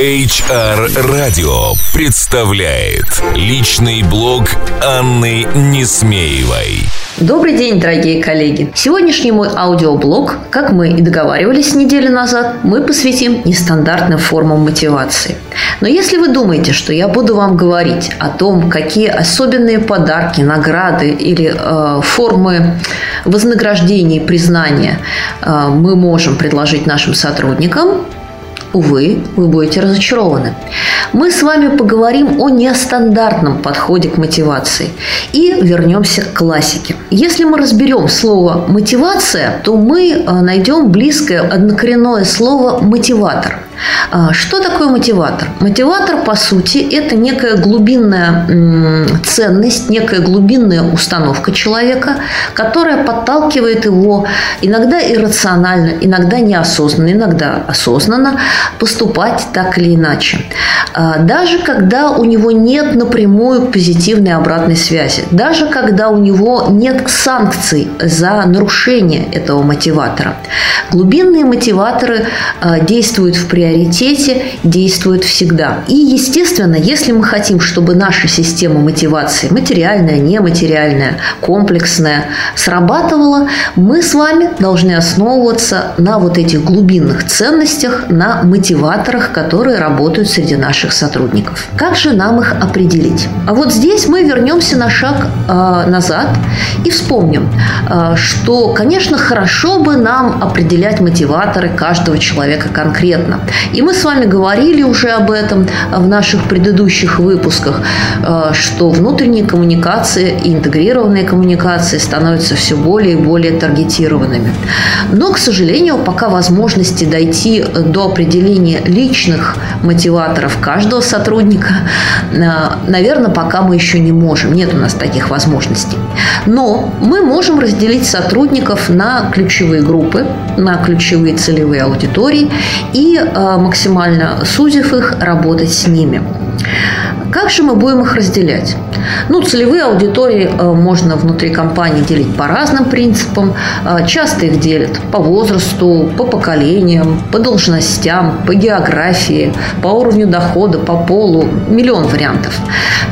HR Radio представляет личный блог Анны Несмеевой. Добрый день, дорогие коллеги! Сегодняшний мой аудиоблог, как мы и договаривались неделю назад, мы посвятим нестандартным формам мотивации. Но если вы думаете, что я буду вам говорить о том, какие особенные подарки, награды или э, формы вознаграждения и признания э, мы можем предложить нашим сотрудникам, увы, вы будете разочарованы. Мы с вами поговорим о нестандартном подходе к мотивации и вернемся к классике. Если мы разберем слово «мотивация», то мы э, найдем близкое однокоренное слово «мотиватор». А, что такое мотиватор? Мотиватор, по сути, это некая глубинная ценность, некая глубинная установка человека, которая подталкивает его иногда иррационально, иногда неосознанно, иногда осознанно поступать так или иначе. А, даже когда у него нет напрямую позитивной обратной связи, даже когда у него нет санкций за нарушение этого мотиватора. Глубинные мотиваторы а, действуют в приоритете, действуют всегда. И, естественно, если мы хотим, чтобы наша система мотивации, материальная, нематериальная, комплексная, срабатывала, мы с вами должны основываться на вот этих глубинных ценностях, на мотиваторах, которые работают среди наших сотрудников. Как же нам их определить? А вот здесь мы вернемся на шаг э, назад и вспомним, э, что, конечно, хорошо бы нам определять мотиваторы каждого человека конкретно. И мы с вами говорили уже об этом в наших предыдущих выпусках, э, что внутренние коммуникации интегрированные коммуникации становятся все более и более таргетированными. Но, к сожалению, пока возможности дойти до определения личных мотиваторов каждого сотрудника, э, наверное, пока мы еще не можем. Нет у нас таких возможностей. Но мы можем разделить сотрудников на ключевые группы, на ключевые целевые аудитории и э, максимально сузив их, работать с ними. Как же мы будем их разделять? Ну, целевые аудитории э, можно внутри компании делить по разным принципам. Э, часто их делят по возрасту, по поколениям, по должностям, по географии, по уровню дохода, по полу. Миллион вариантов.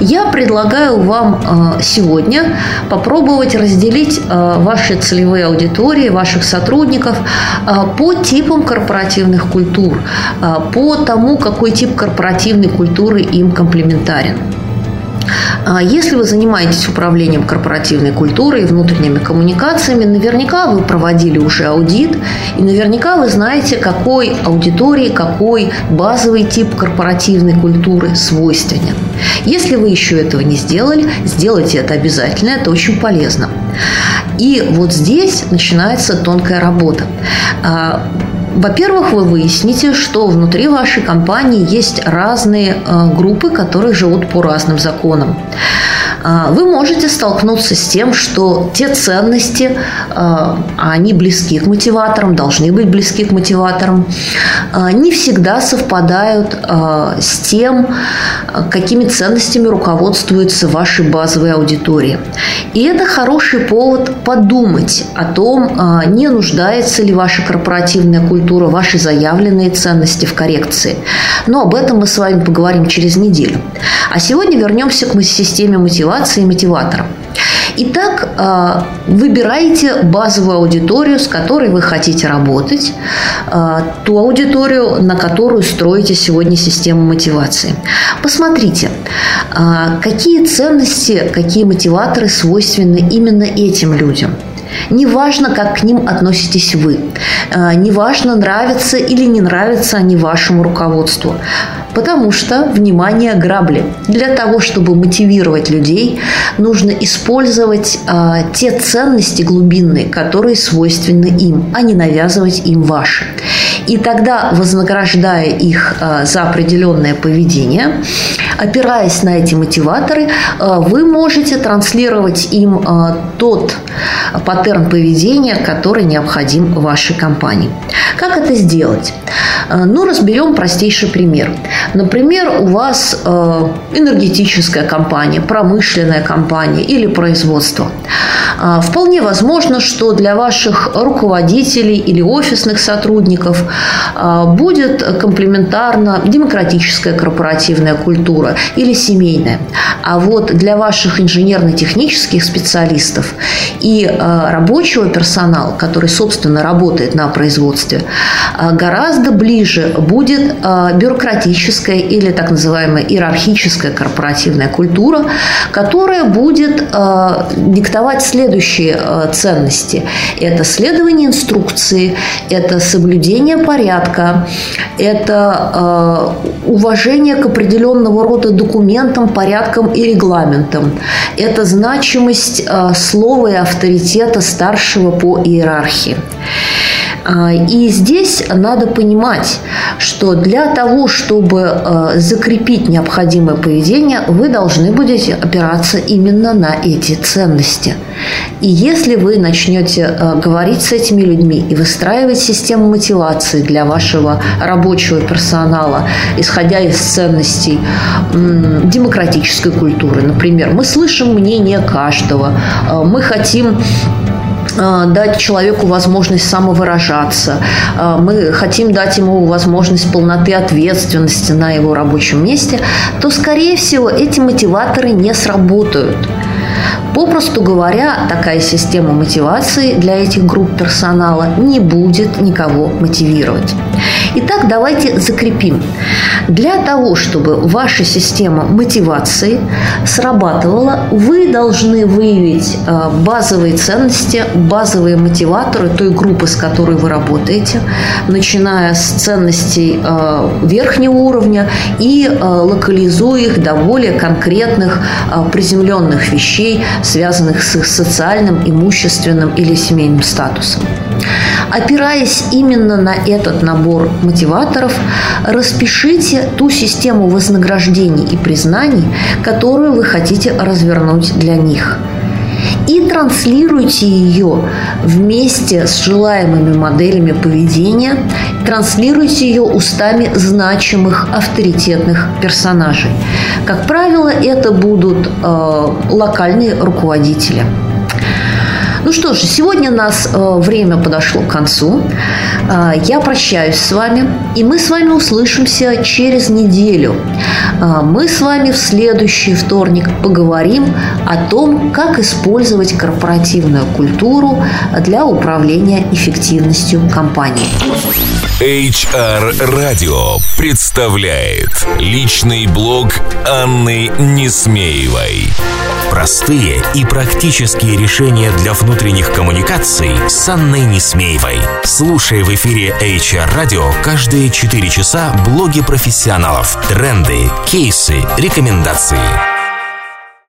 Я предлагаю вам э, сегодня попробовать разделить ваши целевые аудитории, ваших сотрудников по типам корпоративных культур, по тому, какой тип корпоративной культуры им комплементарен. А если вы занимаетесь управлением корпоративной культурой и внутренними коммуникациями, наверняка вы проводили уже аудит, и наверняка вы знаете, какой аудитории, какой базовый тип корпоративной культуры свойственен. Если вы еще этого не сделали, сделайте это обязательно, это очень полезно. И вот здесь начинается тонкая работа. Во-первых, вы выясните, что внутри вашей компании есть разные э, группы, которые живут по разным законам. А, вы можете столкнуться с тем, что те ценности, а, они близки к мотиваторам, должны быть близки к мотиваторам, а, не всегда совпадают с тем, какими ценностями руководствуются ваши базовые аудитории. И это хороший повод подумать о том, не нуждается ли ваша корпоративная культура, ваши заявленные ценности в коррекции. Но об этом мы с вами поговорим через неделю. А сегодня вернемся к системе мотивации и мотиваторам. Итак, э, выбирайте базовую аудиторию, с которой вы хотите работать, э, ту аудиторию, на которую строите сегодня систему мотивации. Посмотрите, э, какие ценности, какие мотиваторы свойственны именно этим людям – Неважно, как к ним относитесь вы. Неважно, нравятся или не нравятся они вашему руководству. Потому что, внимание, грабли. Для того, чтобы мотивировать людей, нужно использовать э, те ценности глубинные, которые свойственны им, а не навязывать им ваши. И тогда, вознаграждая их э, за определенное поведение, опираясь на эти мотиваторы, э, вы можете транслировать им э, тот паттерн поведения, который необходим вашей компании. Как это сделать? Э, ну, разберем простейший пример. Например, у вас энергетическая компания, промышленная компания или производство. А, вполне возможно, что для ваших руководителей или офисных сотрудников а, будет комплементарна демократическая корпоративная культура или семейная. А вот для ваших инженерно-технических специалистов и а, рабочего персонала, который, собственно, работает на производстве, гораздо ближе будет бюрократическая или так называемая иерархическая корпоративная культура, которая будет диктовать следующие э, ценности. Это следование инструкции, это соблюдение порядка, это э, уважение к определенного рода документам, порядкам и регламентам. Это значимость э, слова и авторитета старшего по иерархии. А, и здесь надо понимать, что для того, чтобы а, закрепить необходимое поведение, вы должны будете опираться именно на эти ценности. И если вы начнете а, говорить с этими людьми и выстраивать систему мотивации для вашего рабочего персонала, исходя из ценностей демократической культуры, например, мы слышим мнение каждого, мы хотим дать человеку возможность самовыражаться. Э, мы хотим дать ему возможность полноты ответственности на его рабочем месте, то, скорее всего, эти мотиваторы не сработают. Попросту говоря, такая система мотивации для этих групп персонала не будет никого мотивировать. Итак, давайте закрепим. Для того, чтобы ваша система мотивации срабатывала, вы должны выявить э, базовые ценности, базовые мотиваторы той группы, с которой вы работаете, начиная с ценностей э, верхнего уровня и э, локализуя их до более конкретных приземленных вещей, связанных с их социальным, имущественным или семейным статусом. Опираясь именно на этот набор мотиваторов, распишите ту систему вознаграждений и признаний, которую вы хотите развернуть для них и транслируйте ее вместе с желаемыми моделями поведения, транслируйте ее устами значимых авторитетных персонажей. Как правило, это будут э, локальные руководители. Ну что ж, сегодня у нас э, время подошло к концу. Э, я прощаюсь с вами, и мы с вами услышимся через неделю. Э, мы с вами в следующий вторник поговорим о том, как использовать корпоративную культуру для управления эффективностью компании. HR Radio представляет личный блог Анны Несмеевой. Простые и практические решения для внутренних коммуникаций с Анной Несмеевой. Слушай в эфире HR Radio каждые 4 часа блоги профессионалов, тренды, кейсы, рекомендации.